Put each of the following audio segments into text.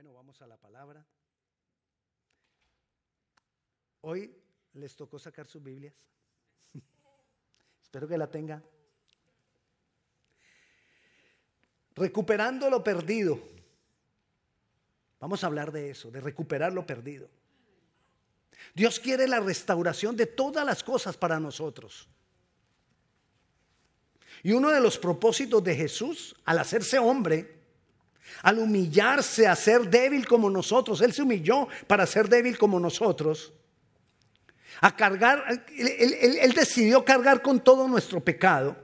Bueno, vamos a la palabra. Hoy les tocó sacar sus Biblias. Espero que la tengan. Recuperando lo perdido. Vamos a hablar de eso, de recuperar lo perdido. Dios quiere la restauración de todas las cosas para nosotros. Y uno de los propósitos de Jesús al hacerse hombre, al humillarse a ser débil como nosotros, Él se humilló para ser débil como nosotros, a cargar, él, decidió cargar con todo nuestro pecado,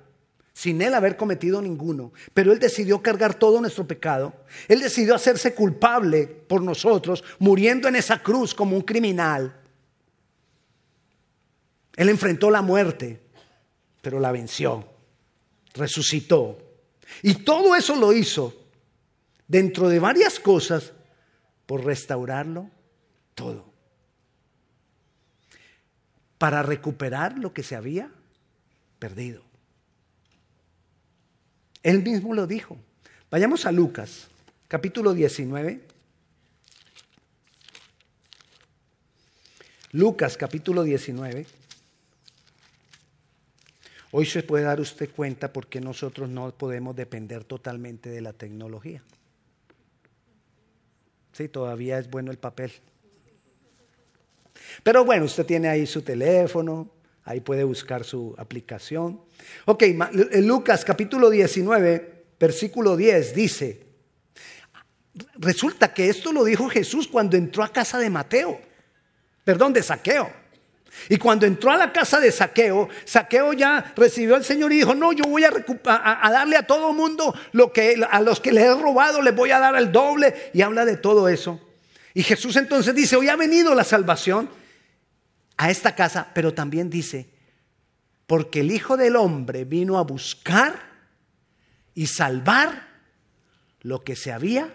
sin Él haber cometido ninguno, pero Él decidió cargar todo nuestro pecado, Él decidió hacerse culpable por nosotros, muriendo en esa cruz como un criminal. Él enfrentó la muerte, pero la venció resucitó. Y todo eso lo hizo dentro de varias cosas por restaurarlo todo. Para recuperar lo que se había perdido. Él mismo lo dijo. Vayamos a Lucas, capítulo 19. Lucas, capítulo 19. Hoy se puede dar usted cuenta por qué nosotros no podemos depender totalmente de la tecnología. Sí, todavía es bueno el papel. Pero bueno, usted tiene ahí su teléfono, ahí puede buscar su aplicación. Ok, Lucas capítulo 19, versículo 10 dice, resulta que esto lo dijo Jesús cuando entró a casa de Mateo, perdón, de Saqueo. Y cuando entró a la casa de Saqueo, Saqueo ya recibió al Señor y dijo, no, yo voy a, a, darle a todo mundo lo que a los que les he robado, les voy a dar el doble. Y habla de todo eso. Y Jesús entonces dice, hoy ha venido la salvación a esta casa, pero también dice, porque el Hijo del Hombre vino a buscar y salvar lo que se había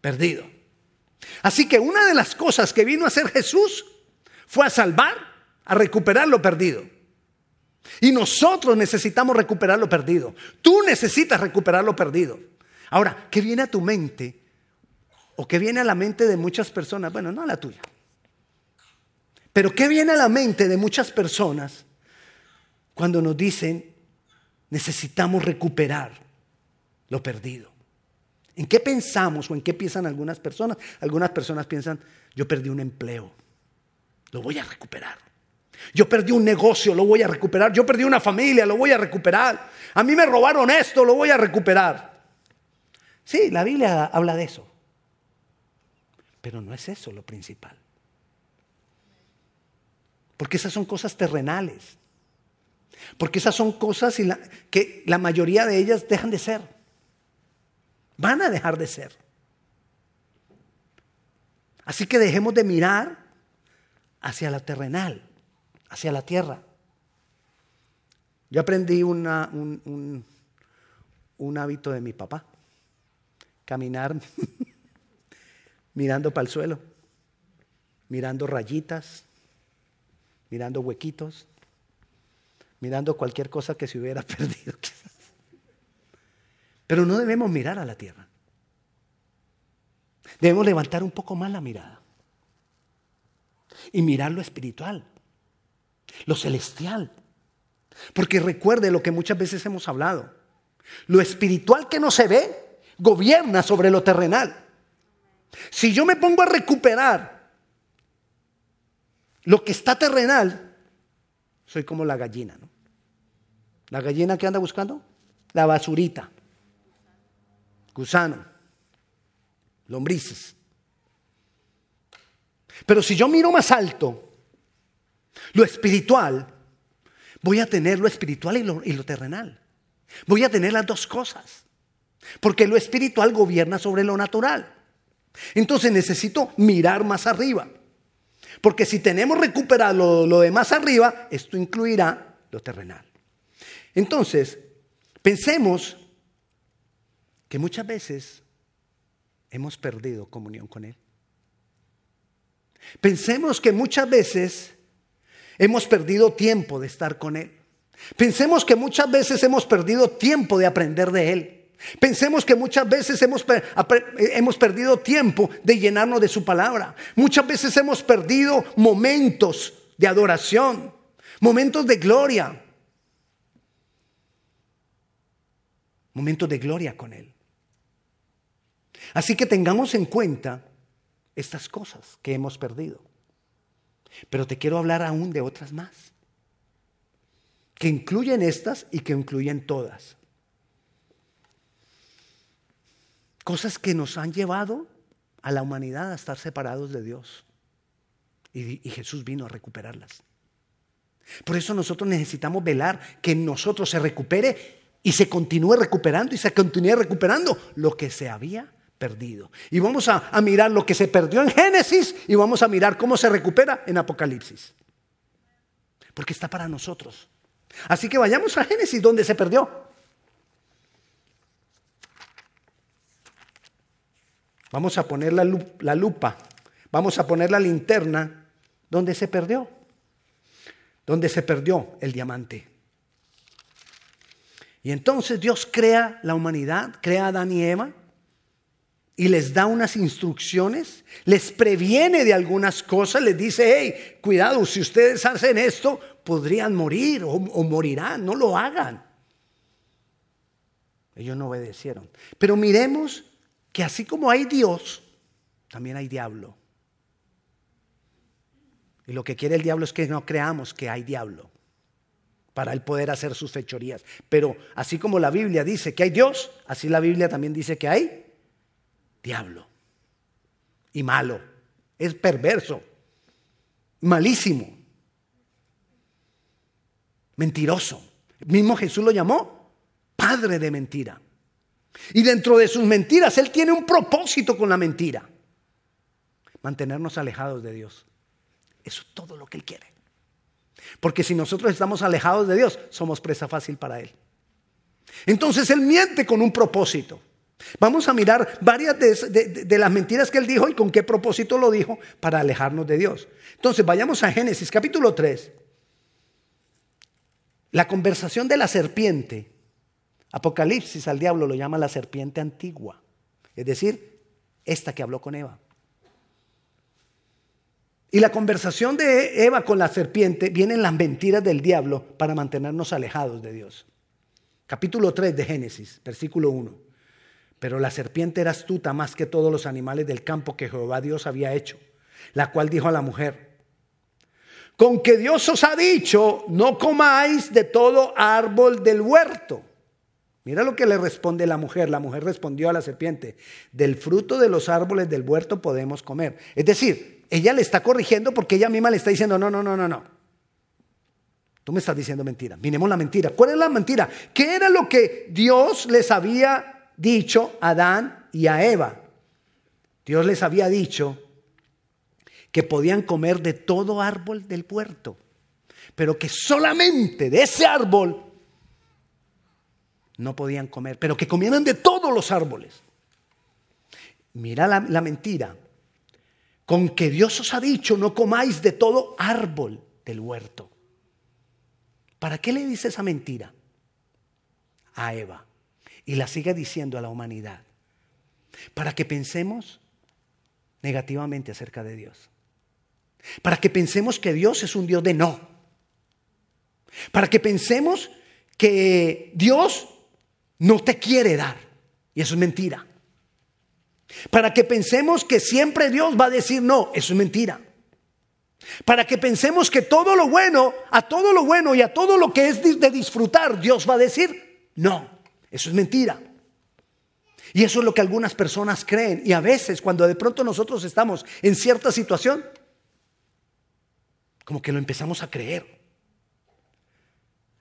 perdido. Así que una de las cosas que vino a hacer Jesús fue a salvar, a recuperar lo perdido. Y nosotros necesitamos recuperar lo perdido. Tú necesitas recuperar lo perdido. Ahora, ¿qué viene a tu mente? ¿O qué viene a la mente de muchas personas? Bueno, no a la tuya. Pero ¿qué viene a la mente de muchas personas cuando nos dicen necesitamos recuperar lo perdido? ¿En qué pensamos o en qué piensan algunas personas? Algunas personas piensan, yo perdí un empleo lo voy a recuperar. Yo perdí un negocio, lo voy a recuperar. Yo perdí una familia, lo voy a recuperar. A mí me robaron esto, lo voy a recuperar. Sí, la Biblia habla de eso. Pero no es eso lo principal. Porque esas son cosas terrenales. Porque esas son cosas que la mayoría de ellas dejan de ser. Van a dejar de ser. Así que dejemos de mirar hacia la terrenal, hacia la tierra. Yo aprendí un, un hábito de mi papá, caminar mirando para el suelo, mirando rayitas, mirando huequitos, mirando cualquier cosa que se hubiera perdido. Pero no debemos mirar a la tierra. Debemos levantar un poco más la mirada y mirar lo espiritual, lo celestial. Porque recuerde lo que muchas veces hemos hablado. Lo espiritual que no se ve gobierna sobre lo terrenal. Si yo me pongo a recuperar lo que está terrenal, soy como la gallina, ¿no? La gallina que anda buscando, la basurita, gusano, lombrices. Pero si yo miro más alto, lo espiritual, voy a tener lo espiritual y lo, terrenal. Voy a tener las dos cosas. Porque lo espiritual gobierna sobre lo natural. Entonces necesito mirar más arriba. Porque si tenemos recuperado lo de más arriba, esto incluirá lo terrenal. Entonces, pensemos que muchas veces hemos perdido comunión con Él. Pensemos que muchas veces hemos perdido tiempo de estar con Él. Pensemos que muchas veces hemos perdido tiempo de aprender de Él. Pensemos que muchas veces hemos, hemos, perdido tiempo de llenarnos de su palabra. Muchas veces hemos perdido momentos de adoración, momentos de gloria. Momentos de gloria con Él. Así que tengamos en cuenta estas cosas que hemos perdido. Pero te quiero hablar aún de otras más, que incluyen estas y que incluyen todas. Cosas que nos han llevado a la humanidad a estar separados de Dios. Y, Jesús vino a recuperarlas. Por eso nosotros necesitamos velar que en nosotros se recupere y se continúe recuperando y se continúe recuperando lo que se había perdido. Y vamos a, mirar lo que se perdió en Génesis y vamos a mirar cómo se recupera en Apocalipsis. Porque está para nosotros. Así que vayamos a Génesis donde se perdió. Vamos a poner la, lupa, vamos a poner la linterna donde se perdió, donde se perdió el diamante. Y entonces Dios crea la humanidad, crea a Adán y Eva y les da unas instrucciones, les previene de algunas cosas, les dice, hey, cuidado, si ustedes hacen esto, podrían morir o, o morirán, no lo hagan. Ellos no obedecieron. Pero miremos que así como hay Dios, también hay diablo. Y lo que quiere el diablo es que no creamos que hay diablo para él poder hacer sus fechorías. Pero así como la Biblia dice que hay Dios, así la Biblia también dice que hay diablo. Y malo. Es perverso. Malísimo. Mentiroso. mismo Jesús lo llamó padre de mentira. Y dentro de sus mentiras, Él tiene un propósito con la mentira. Mantenernos alejados de Dios. Eso es todo lo que Él quiere. Porque si nosotros estamos alejados de Dios, somos presa fácil para Él. Entonces Él miente con un propósito. Vamos a mirar varias de, las mentiras que Él dijo y con qué propósito lo dijo para alejarnos de Dios. Entonces vayamos a Génesis capítulo 3. La conversación de la serpiente Apocalipsis al diablo lo llama la serpiente antigua, es decir, esta que habló con Eva. Y la conversación de Eva con la serpiente vienen las mentiras del diablo para mantenernos alejados de Dios. Capítulo 3 de Génesis, versículo 1. Pero la serpiente era astuta más que todos los animales del campo que Jehová Dios había hecho, la cual dijo a la mujer, con que Dios os ha dicho, no comáis de todo árbol del huerto. Mira lo que le responde la mujer. La mujer respondió a la serpiente, del fruto de los árboles del huerto podemos comer. Es decir, ella le está corrigiendo porque ella misma le está diciendo, no, no, no, no, no. Tú me estás diciendo mentira. Miremos la mentira. ¿Cuál es la mentira? ¿Qué era lo que Dios les había dicho a Adán y a Eva? Dios les había dicho que podían comer de todo árbol del huerto, pero que solamente de ese árbol no podían comer, pero que comieran de todos los árboles. Mira la, mentira. Con que Dios os ha dicho, no comáis de todo árbol del huerto. ¿Para qué le dice esa mentira? A Eva. Y la sigue diciendo a la humanidad. Para que pensemos negativamente acerca de Dios. Para que pensemos que Dios es un Dios de no. Para que pensemos que Dios no te quiere dar. Y eso es mentira. Para que pensemos que siempre Dios va a decir no, eso es mentira. Para que pensemos que todo lo bueno, a todo lo bueno y a todo lo que es de disfrutar, Dios va a decir no, eso es mentira. Y eso es lo que algunas personas creen. Y a veces cuando de pronto nosotros estamos en cierta situación, como que lo empezamos a creer.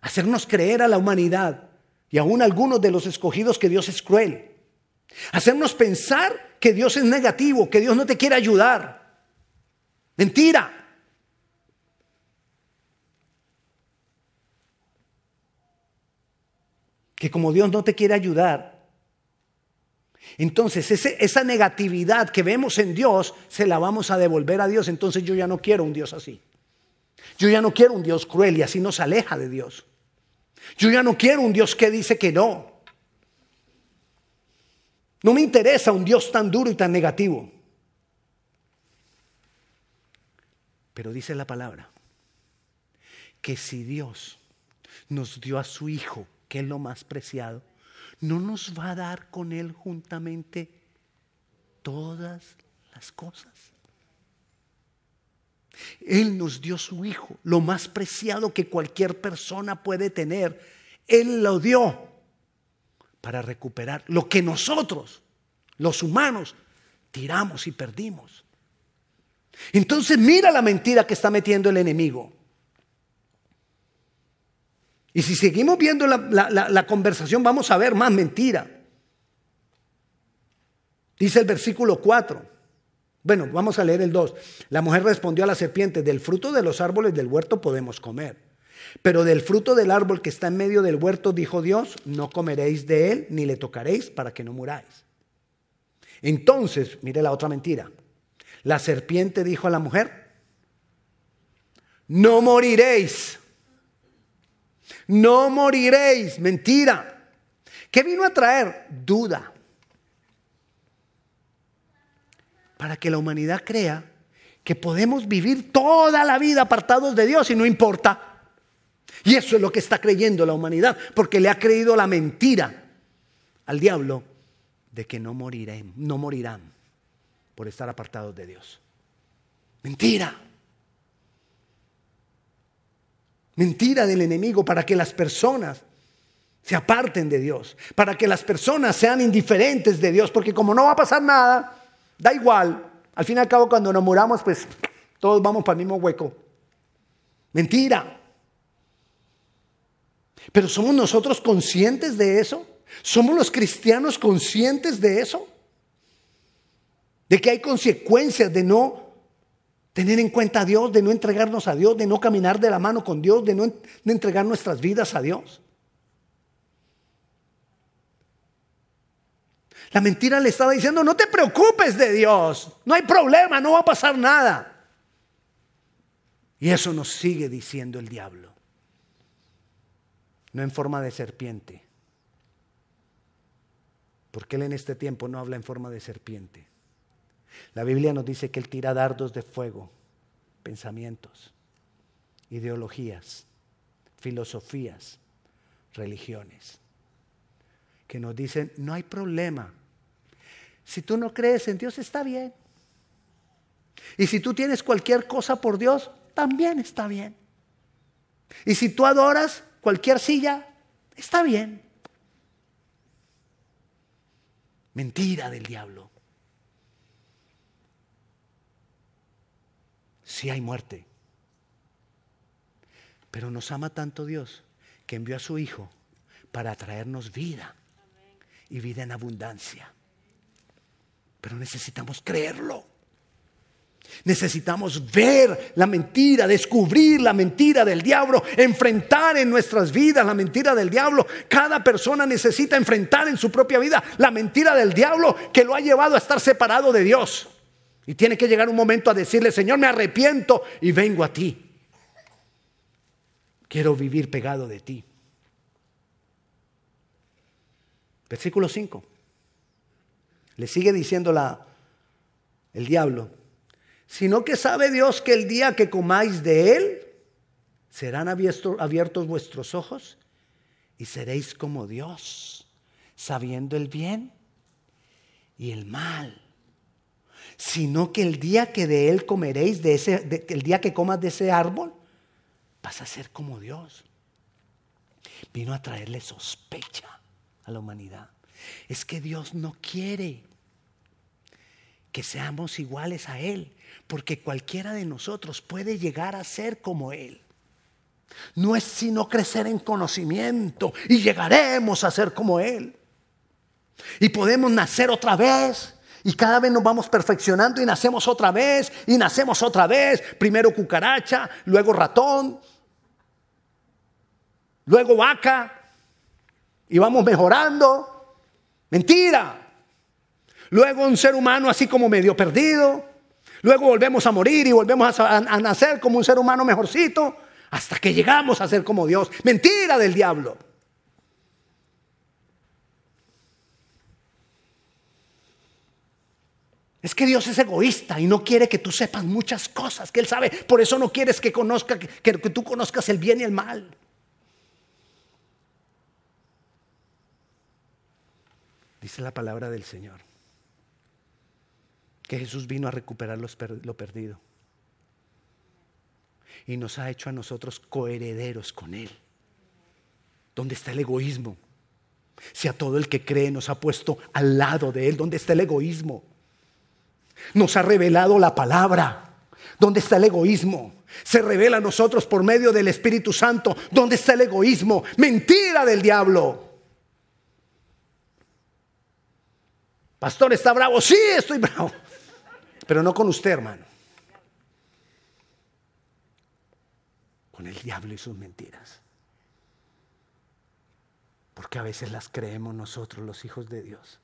Hacernos creer a la humanidad y aún algunos de los escogidos que Dios es cruel. Hacernos pensar que Dios es negativo, que Dios no te quiere ayudar. Mentira. Que como Dios no te quiere ayudar, entonces esa negatividad que vemos en Dios se la vamos a devolver a Dios. Entonces yo ya no quiero un Dios así. Yo ya no quiero un Dios cruel y así nos aleja de Dios. Yo ya no quiero un Dios que dice que no. No me interesa un Dios tan duro y tan negativo. Pero dice la palabra que si Dios nos dio a su Hijo, que es lo más preciado, no nos va a dar con Él juntamente todas las cosas. Él nos dio su Hijo, lo más preciado que cualquier persona puede tener. Él lo dio para recuperar lo que nosotros, los humanos, tiramos y perdimos. Entonces mira la mentira que está metiendo el enemigo. Y si seguimos viendo la, conversación, vamos a ver más mentira. Dice el versículo 4. Bueno, vamos a leer el 2. La mujer respondió a la serpiente, del fruto de los árboles del huerto podemos comer. Pero del fruto del árbol que está en medio del huerto, dijo Dios, no comeréis de él ni le tocaréis para que no muráis. Entonces, mire la otra mentira. La serpiente dijo a la mujer, no moriréis. No moriréis. Mentira. ¿Qué vino a traer? Duda. Para que la humanidad crea que podemos vivir toda la vida apartados de Dios y no importa. Y eso es lo que está creyendo la humanidad, porque le ha creído la mentira al diablo de que no morirán, no morirán por estar apartados de Dios. Mentira. Mentira del enemigo para que las personas se aparten de Dios, para que las personas sean indiferentes de Dios, porque como no va a pasar nada, da igual. Al fin y al cabo, cuando nos muramos, pues todos vamos para el mismo hueco. Mentira. Pero ¿somos nosotros conscientes de eso? ¿Somos los cristianos conscientes de eso? De que hay consecuencias de no tener en cuenta a Dios, de no entregarnos a Dios, de no caminar de la mano con Dios, de no de entregar nuestras vidas a Dios. La mentira le estaba diciendo, no te preocupes de Dios, no hay problema, no va a pasar nada. Y eso nos sigue diciendo el diablo, no en forma de serpiente, porque él en este tiempo no habla en forma de serpiente. La Biblia nos dice que Él tira dardos de fuego, pensamientos, ideologías, filosofías, religiones, que nos dicen, no hay problema. Si tú no crees en Dios, está bien. Y si tú tienes cualquier cosa por Dios, también está bien. Y si tú adoras cualquier silla, está bien. Mentira del diablo. Sí hay muerte. Pero nos ama tanto Dios que envió a su Hijo para traernos vida y vida en abundancia. Pero necesitamos creerlo. Necesitamos ver la mentira, descubrir la mentira del diablo, enfrentar en nuestras vidas la mentira del diablo. Cada persona necesita enfrentar en su propia vida la mentira del diablo que lo ha llevado a estar separado de Dios. Y tiene que llegar un momento a decirle, Señor, me arrepiento y vengo a ti. Quiero vivir pegado de ti. Versículo 5. Le sigue diciendo la, el diablo, sino que sabe Dios que el día que comáis de él, serán abiertos vuestros ojos y seréis como Dios, sabiendo el bien y el mal sino que el día que de él comeréis, de ese, el día que comas de ese árbol, vas a ser como Dios. Vino a traerle sospecha a la humanidad. Es que Dios no quiere que seamos iguales a Él, porque cualquiera de nosotros puede llegar a ser como Él. No es sino crecer en conocimiento y llegaremos a ser como Él. Y podemos nacer otra vez y cada vez nos vamos perfeccionando y nacemos otra vez y nacemos otra vez. Primero cucaracha, luego ratón, luego vaca. Y vamos mejorando. Mentira. Luego un ser humano así como medio perdido. Luego volvemos a morir y volvemos a, a nacer como un ser humano mejorcito. Hasta que llegamos a ser como Dios. Mentira del diablo. Es que Dios es egoísta y no quiere que tú sepas muchas cosas que Él sabe. Por eso no quieres que, conozca, que, que tú conozcas el bien y el mal. Dice la palabra del Señor. Que Jesús vino a recuperar lo perdido. Y nos ha hecho a nosotros coherederos con Él. ¿Dónde está el egoísmo? Si a todo el que cree nos ha puesto al lado de Él, ¿dónde está el egoísmo? Nos ha revelado la palabra. ¿Dónde está el egoísmo? Se revela a nosotros por medio del Espíritu Santo. ¿Dónde está el egoísmo? Mentira del diablo. Pastor, ¿está bravo? Sí, estoy bravo. Pero no con usted, hermano. Con el diablo y sus mentiras. Porque a veces las creemos nosotros, los hijos de Dios.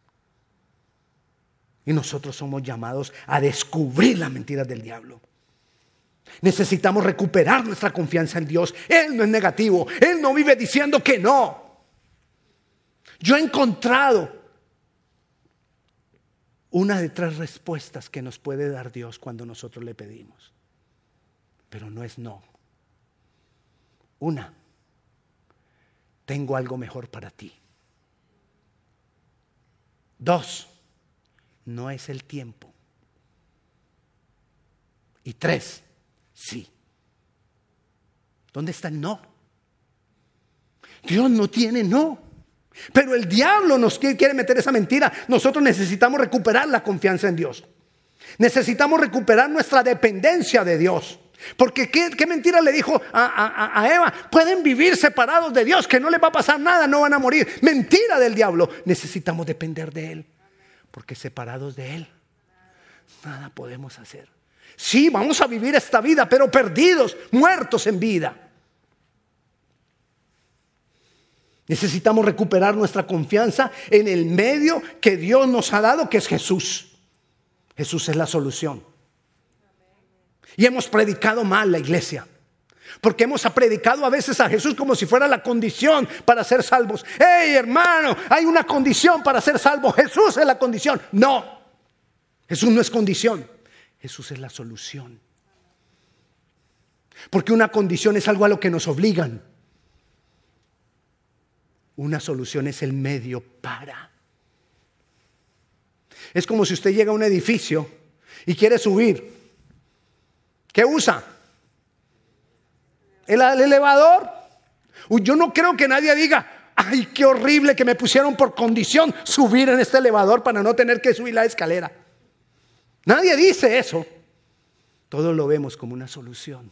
Y nosotros somos llamados a descubrir las mentiras del diablo. Necesitamos recuperar nuestra confianza en Dios. Él no es negativo. Él no vive diciendo que no. Yo he encontrado una de tres respuestas que nos puede dar Dios cuando nosotros le pedimos. Pero no es no. Una, tengo algo mejor para ti. Dos, no es el tiempo. Y tres, sí. ¿Dónde está el no? Dios no tiene no. Pero el diablo nos quiere meter esa mentira. Nosotros necesitamos recuperar la confianza en Dios. Necesitamos recuperar nuestra dependencia de Dios. Porque ¿qué, mentira le dijo a, a, Eva? Pueden vivir separados de Dios, que no les va a pasar nada, no van a morir. Mentira del diablo. Necesitamos depender de Él porque separados de Él, nada podemos hacer. Sí, vamos a vivir esta vida, pero perdidos, muertos en vida. Necesitamos recuperar nuestra confianza en el medio que Dios nos ha dado, que es Jesús. Jesús es la solución. Y hemos predicado mal la iglesia. Porque hemos predicado a veces a Jesús como si fuera la condición para ser salvos. Hey hermano, hay una condición para ser salvo. Jesús es la condición. No, Jesús no es condición. Jesús es la solución. Porque una condición es algo a lo que nos obligan. Una solución es el medio para. Es como si usted llega a un edificio y quiere subir. ¿Qué usa? El, elevador. Yo no creo que nadie diga, ay, qué horrible que me pusieron por condición subir en este elevador para no tener que subir la escalera. Nadie dice eso. Todo lo vemos como una solución.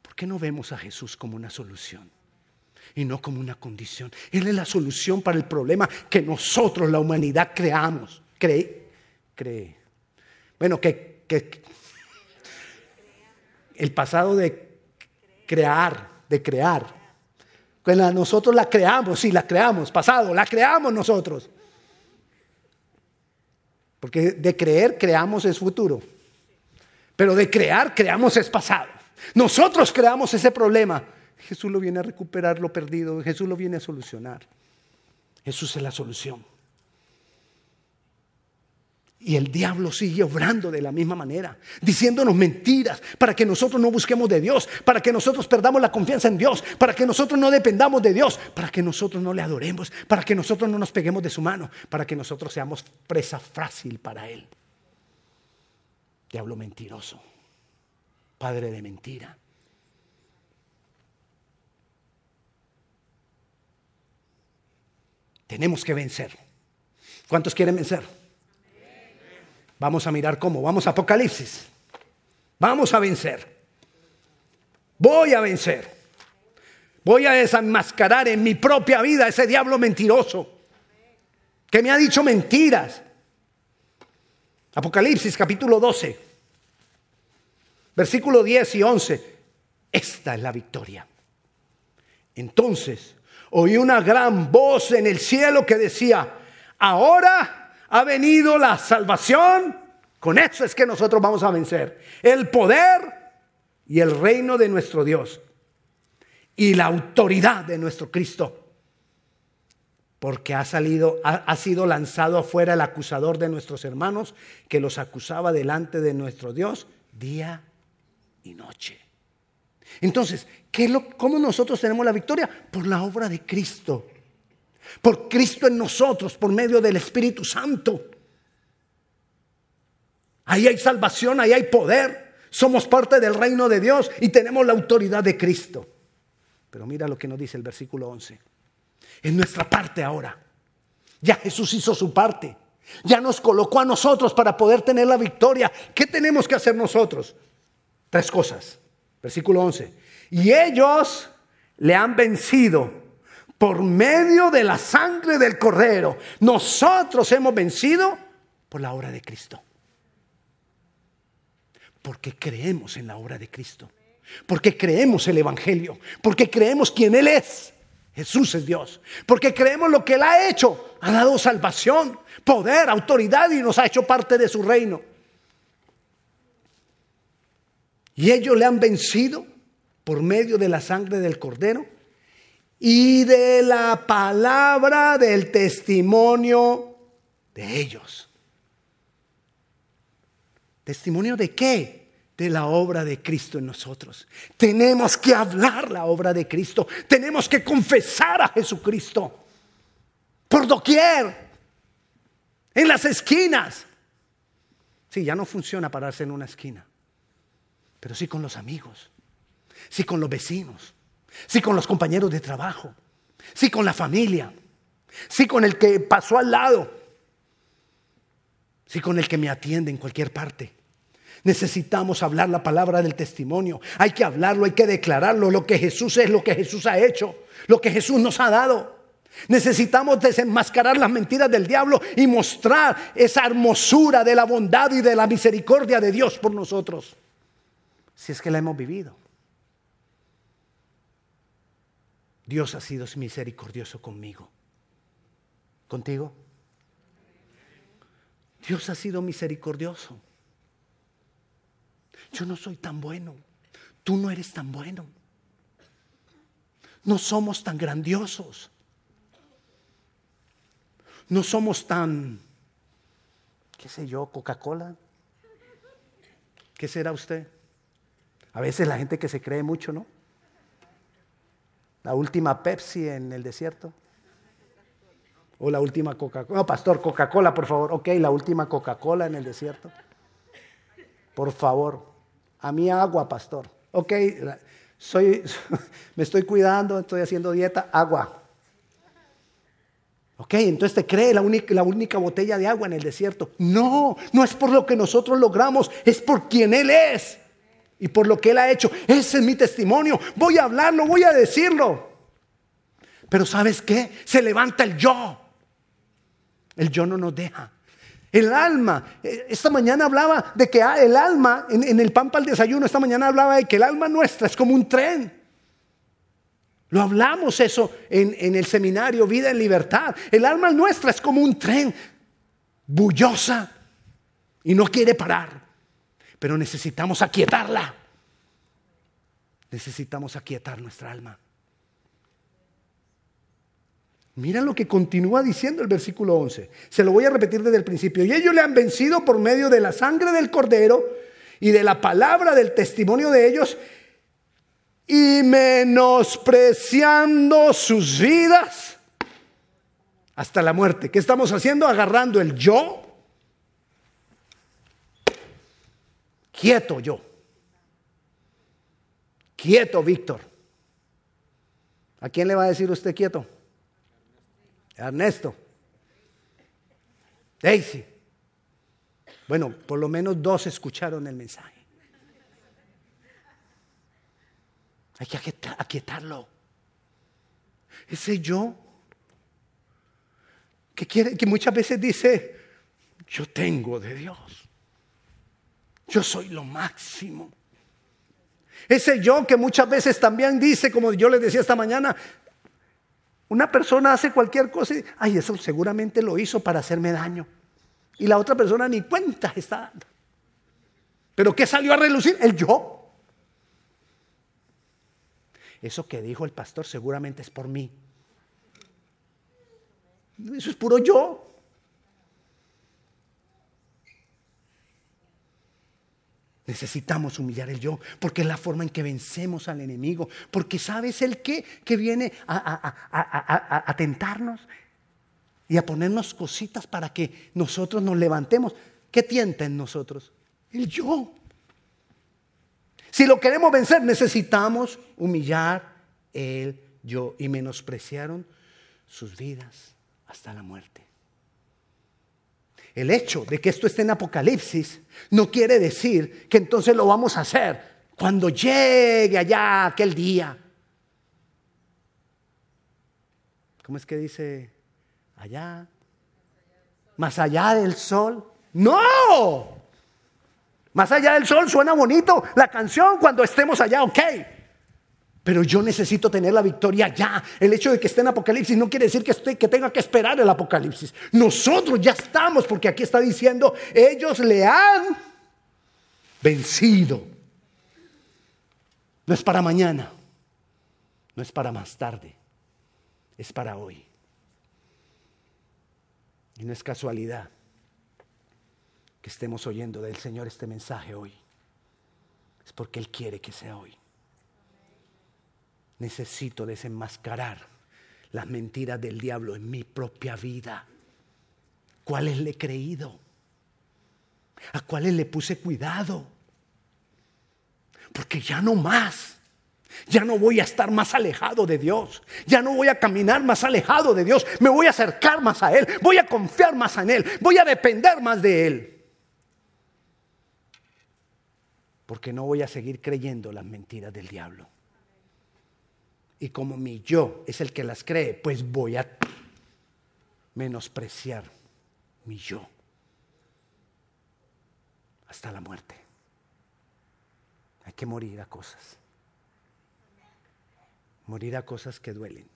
¿Por qué no vemos a Jesús como una solución? Y no como una condición. Él es la solución para el problema que nosotros, la humanidad, creamos. Cree. Cree. Bueno, que, que el pasado de crear, de crear. Nosotros la creamos, sí, la creamos, pasado, la creamos nosotros. Porque de creer, creamos es futuro. Pero de crear, creamos es pasado. Nosotros creamos ese problema. Jesús lo viene a recuperar lo perdido, Jesús lo viene a solucionar. Jesús es la solución. Y el diablo sigue obrando de la misma manera, diciéndonos mentiras para que nosotros no busquemos de Dios, para que nosotros perdamos la confianza en Dios, para que nosotros no dependamos de Dios, para que nosotros no le adoremos, para que nosotros no nos peguemos de su mano, para que nosotros seamos presa fácil para Él. Diablo mentiroso, padre de mentira. Tenemos que vencer. ¿Cuántos quieren vencer? Vamos a mirar cómo. Vamos a Apocalipsis. Vamos a vencer. Voy a vencer. Voy a desenmascarar en mi propia vida ese diablo mentiroso que me ha dicho mentiras. Apocalipsis capítulo 12, versículo 10 y 11. Esta es la victoria. Entonces oí una gran voz en el cielo que decía, ahora ha venido la salvación. Con eso es que nosotros vamos a vencer. El poder y el reino de nuestro Dios. Y la autoridad de nuestro Cristo. porque ha salido, ha, sido lanzado afuera el acusador de nuestros hermanos que los acusaba delante de nuestro Dios día y noche. Entonces, ¿qué lo, ¿cómo nosotros tenemos la victoria? Por la obra de Cristo. Por Cristo en nosotros, por medio del Espíritu Santo. Ahí hay salvación, ahí hay poder. Somos parte del reino de Dios y tenemos la autoridad de Cristo. Pero mira lo que nos dice el versículo 11. Es nuestra parte ahora. Ya Jesús hizo su parte. Ya nos colocó a nosotros para poder tener la victoria. ¿Qué tenemos que hacer nosotros? Tres cosas. Versículo 11. Y ellos le han vencido por medio de la sangre del cordero. Nosotros hemos vencido por la obra de Cristo. Porque creemos en la obra de Cristo. Porque creemos el Evangelio. Porque creemos quién Él es. Jesús es Dios. Porque creemos lo que Él ha hecho. Ha dado salvación, poder, autoridad y nos ha hecho parte de su reino. Y ellos le han vencido por medio de la sangre del cordero y de la palabra del testimonio de ellos. ¿Testimonio de qué? De la obra de Cristo en nosotros. Tenemos que hablar la obra de Cristo. Tenemos que confesar a Jesucristo. Por doquier. En las esquinas. Sí, ya no funciona pararse en una esquina pero sí con los amigos, sí con los vecinos, sí con los compañeros de trabajo, sí con la familia, sí con el que pasó al lado, sí con el que me atiende en cualquier parte. Necesitamos hablar la palabra del testimonio. Hay que hablarlo, hay que declararlo, lo que Jesús es, lo que Jesús ha hecho, lo que Jesús nos ha dado. Necesitamos desenmascarar las mentiras del diablo y mostrar esa hermosura de la bondad y de la misericordia de Dios por nosotros si es que la hemos vivido. Dios ha sido misericordioso conmigo. ¿Contigo? Dios ha sido misericordioso. Yo no soy tan bueno. Tú no eres tan bueno. No somos tan grandiosos. No somos tan, qué sé yo, Coca-Cola. ¿Qué será usted? A veces la gente que se cree mucho, ¿no? La última Pepsi en el desierto. O la última Coca-Cola. No, pastor, Coca-Cola, por favor. Ok, la última Coca-Cola en el desierto. Por favor. A mí agua, pastor. Ok, soy, me estoy cuidando, estoy haciendo dieta, agua. Ok, entonces te cree la única, la única botella de agua en el desierto. No, no es por lo que nosotros logramos, es por quien Él es y por lo que Él ha hecho. Ese es mi testimonio. Voy a hablarlo, voy a decirlo. Pero ¿sabes qué? Se levanta el yo. El yo no nos deja. El alma, eh, esta mañana hablaba de que ah, el alma, en, el pan para el desayuno, esta mañana hablaba de que el alma nuestra es como un tren. Lo hablamos eso en, en el seminario Vida en Libertad. El alma nuestra es como un tren bullosa y no quiere parar pero necesitamos aquietarla. Necesitamos aquietar nuestra alma. Mira lo que continúa diciendo el versículo 11. Se lo voy a repetir desde el principio. Y ellos le han vencido por medio de la sangre del cordero y de la palabra del testimonio de ellos y menospreciando sus vidas hasta la muerte. ¿Qué estamos haciendo? Agarrando el yo Quieto yo. Quieto, Víctor. ¿A quién le va a decir usted quieto? Ernesto. Daisy. Bueno, por lo menos dos escucharon el mensaje. Hay que aquietarlo. Ese yo que quiere, que muchas veces dice, yo tengo de Dios. Yo soy lo máximo. Ese yo que muchas veces también dice, como yo les decía esta mañana, una persona hace cualquier cosa y, ay, eso seguramente lo hizo para hacerme daño. Y la otra persona ni cuenta está dando. Pero ¿qué salió a relucir? El yo. Eso que dijo el pastor seguramente es por mí. Eso es puro yo. Necesitamos humillar el yo, porque es la forma en que vencemos al enemigo. Porque ¿sabes el qué? Que viene a, tentarnos y a ponernos cositas para que nosotros nos levantemos. ¿Qué tienta en nosotros? El yo. Si lo queremos vencer, necesitamos humillar el yo. Y menospreciaron sus vidas hasta la muerte. El hecho de que esto esté en Apocalipsis no quiere decir que entonces lo vamos a hacer cuando llegue allá aquel día. ¿Cómo es que dice allá? Más allá del sol. No. Más allá del sol suena bonito la canción cuando estemos allá, ok. Pero yo necesito tener la victoria ya. El hecho de que esté en Apocalipsis no quiere decir que, tenga que esperar el Apocalipsis. Nosotros ya estamos, porque aquí está diciendo, ellos le han vencido. No es para mañana, no es para más tarde, es para hoy. Y no es casualidad que estemos oyendo del Señor este mensaje hoy. Es porque Él quiere que sea hoy necesito desenmascarar las mentiras del diablo en mi propia vida. ¿Cuáles le he creído? ¿A cuáles le puse cuidado? Porque ya no más. Ya no voy a estar más alejado de Dios. Ya no voy a caminar más alejado de Dios. Me voy a acercar más a Él. Voy a confiar más en Él. Voy a depender más de Él. Porque no voy a seguir creyendo las mentiras del diablo. Y como mi yo es el que las cree, pues voy a menospreciar mi yo hasta la muerte. Hay que morir a cosas. Morir a cosas que duelen.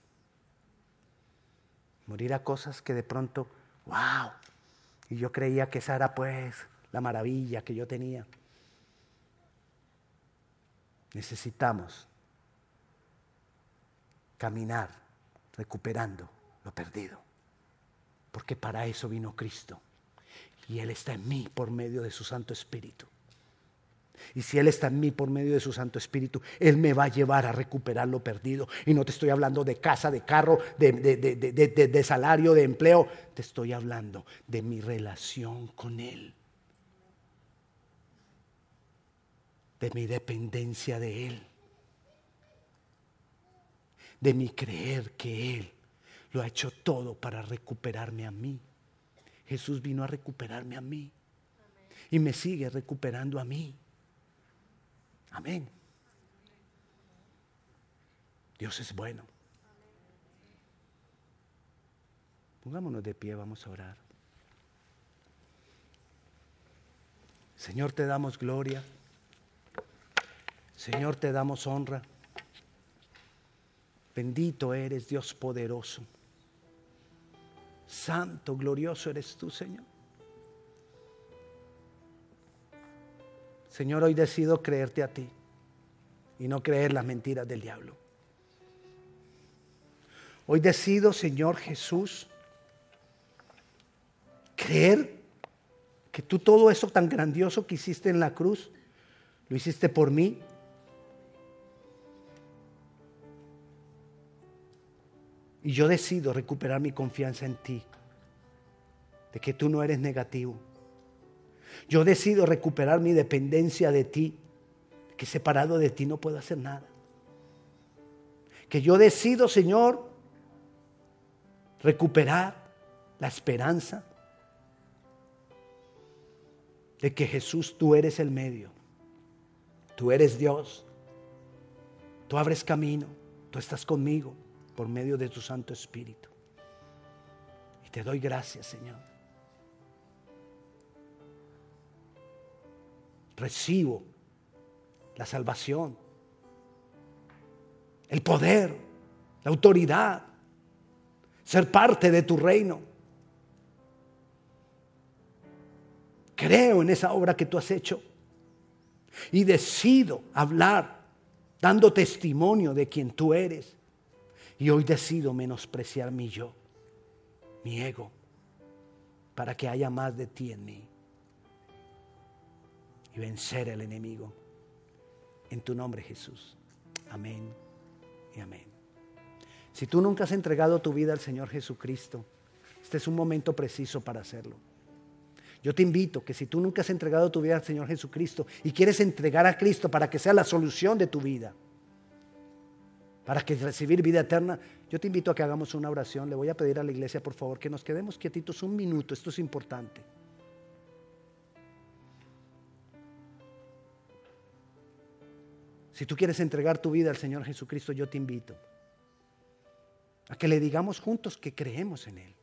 Morir a cosas que de pronto, wow. Y yo creía que esa era pues la maravilla que yo tenía. Necesitamos caminar recuperando lo perdido. Porque para eso vino Cristo. Y Él está en mí por medio de su Santo Espíritu. Y si Él está en mí por medio de su Santo Espíritu, Él me va a llevar a recuperar lo perdido. Y no te estoy hablando de casa, de carro, de, de, salario, de empleo. Te estoy hablando de mi relación con Él. De mi dependencia de Él de mi creer que Él lo ha hecho todo para recuperarme a mí. Jesús vino a recuperarme a mí y me sigue recuperando a mí. Amén. Dios es bueno. Pongámonos de pie, vamos a orar. Señor, te damos gloria. Señor, te damos honra. Bendito eres, Dios poderoso. Santo, glorioso eres tú, Señor. Señor, hoy decido creerte a ti y no creer las mentiras del diablo. Hoy decido, Señor Jesús, creer que tú todo eso tan grandioso que hiciste en la cruz, lo hiciste por mí Y yo decido recuperar mi confianza en ti, de que tú no eres negativo. Yo decido recuperar mi dependencia de ti, que separado de ti no puedo hacer nada. Que yo decido, Señor, recuperar la esperanza de que Jesús, tú eres el medio, tú eres Dios, tú abres camino, tú estás conmigo por medio de tu Santo Espíritu. Y te doy gracias, Señor. Recibo la salvación, el poder, la autoridad, ser parte de tu reino. Creo en esa obra que tú has hecho y decido hablar dando testimonio de quien tú eres y hoy decido menospreciar mi yo, mi ego, para que haya más de ti en mí y vencer al enemigo. En tu nombre, Jesús. Amén y amén. Si tú nunca has entregado tu vida al Señor Jesucristo, este es un momento preciso para hacerlo. Yo te invito que si tú nunca has entregado tu vida al Señor Jesucristo y quieres entregar a Cristo para que sea la solución de tu vida, para que recibir vida eterna, yo te invito a que hagamos una oración. Le voy a pedir a la iglesia, por favor, que nos quedemos quietitos un minuto. Esto es importante. Si tú quieres entregar tu vida al Señor Jesucristo, yo te invito a que le digamos juntos que creemos en Él.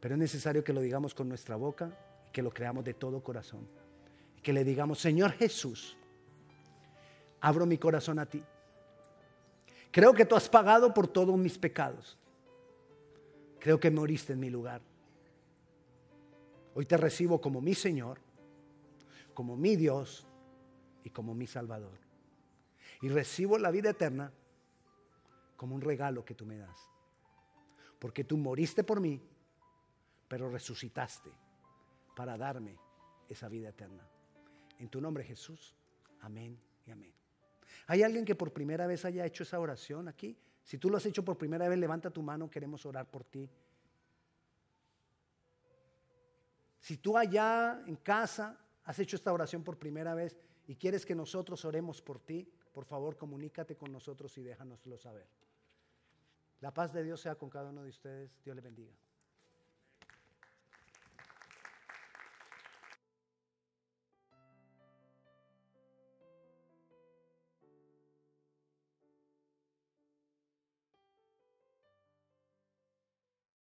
Pero es necesario que lo digamos con nuestra boca y que lo creamos de todo corazón. Y que le digamos, Señor Jesús, abro mi corazón a ti. Creo que tú has pagado por todos mis pecados. Creo que moriste en mi lugar. Hoy te recibo como mi Señor, como mi Dios y como mi Salvador. Y recibo la vida eterna como un regalo que tú me das. Porque tú moriste por mí, pero resucitaste para darme esa vida eterna. En tu nombre Jesús. Amén y amén. ¿Hay alguien que por primera vez haya hecho esa oración aquí? Si tú lo has hecho por primera vez, levanta tu mano, queremos orar por ti. Si tú allá en casa has hecho esta oración por primera vez, y quieres que nosotros oremos por ti, por favor comunícate con nosotros y déjanoslo saber. La paz de Dios sea con cada uno de ustedes. Dios le bendiga.